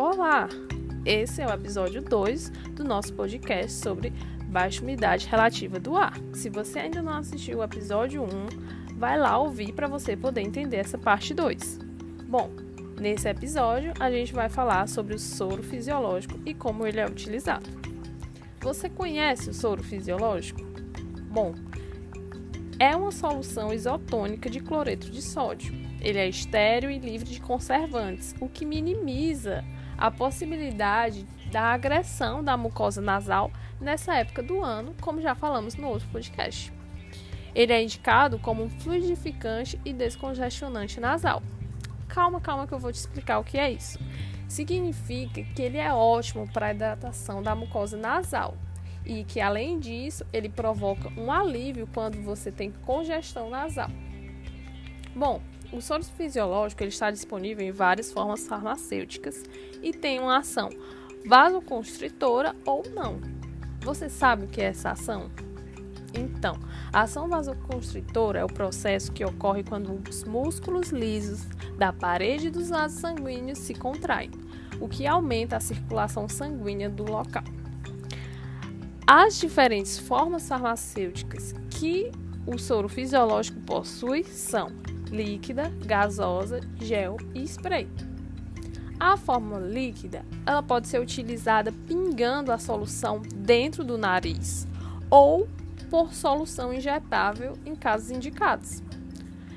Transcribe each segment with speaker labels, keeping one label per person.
Speaker 1: Olá! Esse é o episódio 2 do nosso podcast sobre baixa umidade relativa do ar. Se você ainda não assistiu o episódio 1, vai lá ouvir para você poder entender essa parte 2. Bom, nesse episódio a gente vai falar sobre o soro fisiológico e como ele é utilizado. Você conhece o soro fisiológico? Bom, é uma solução isotônica de cloreto de sódio. Ele é estéreo e livre de conservantes, o que minimiza a possibilidade da agressão da mucosa nasal nessa época do ano, como já falamos no outro podcast. Ele é indicado como um fluidificante e descongestionante nasal. Calma, calma que eu vou te explicar o que é isso. Significa que ele é ótimo para a hidratação da mucosa nasal e que além disso, ele provoca um alívio quando você tem congestão nasal. Bom, o soro fisiológico ele está disponível em várias formas farmacêuticas e tem uma ação vasoconstritora ou não. Você sabe o que é essa ação? Então, a ação vasoconstritora é o processo que ocorre quando os músculos lisos da parede dos vasos sanguíneos se contraem, o que aumenta a circulação sanguínea do local. As diferentes formas farmacêuticas que o soro fisiológico possui são líquida, gasosa, gel e spray. A fórmula líquida, ela pode ser utilizada pingando a solução dentro do nariz ou por solução injetável em casos indicados.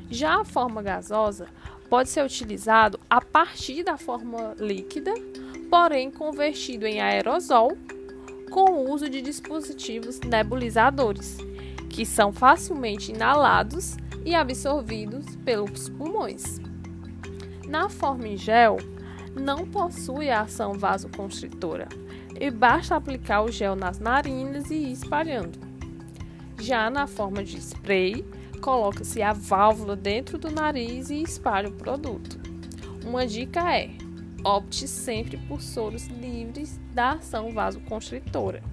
Speaker 1: Já a forma gasosa pode ser utilizado a partir da forma líquida, porém convertido em aerosol com o uso de dispositivos nebulizadores, que são facilmente inalados e absorvidos pelos pulmões. Na forma em gel, não possui ação vasoconstritora e basta aplicar o gel nas narinas e ir espalhando. Já na forma de spray, coloca-se a válvula dentro do nariz e espalha o produto. Uma dica é: opte sempre por soros livres da ação vasoconstritora.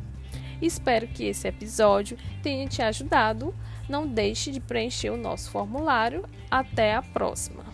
Speaker 1: Espero que esse episódio tenha te ajudado. Não deixe de preencher o nosso formulário. Até a próxima!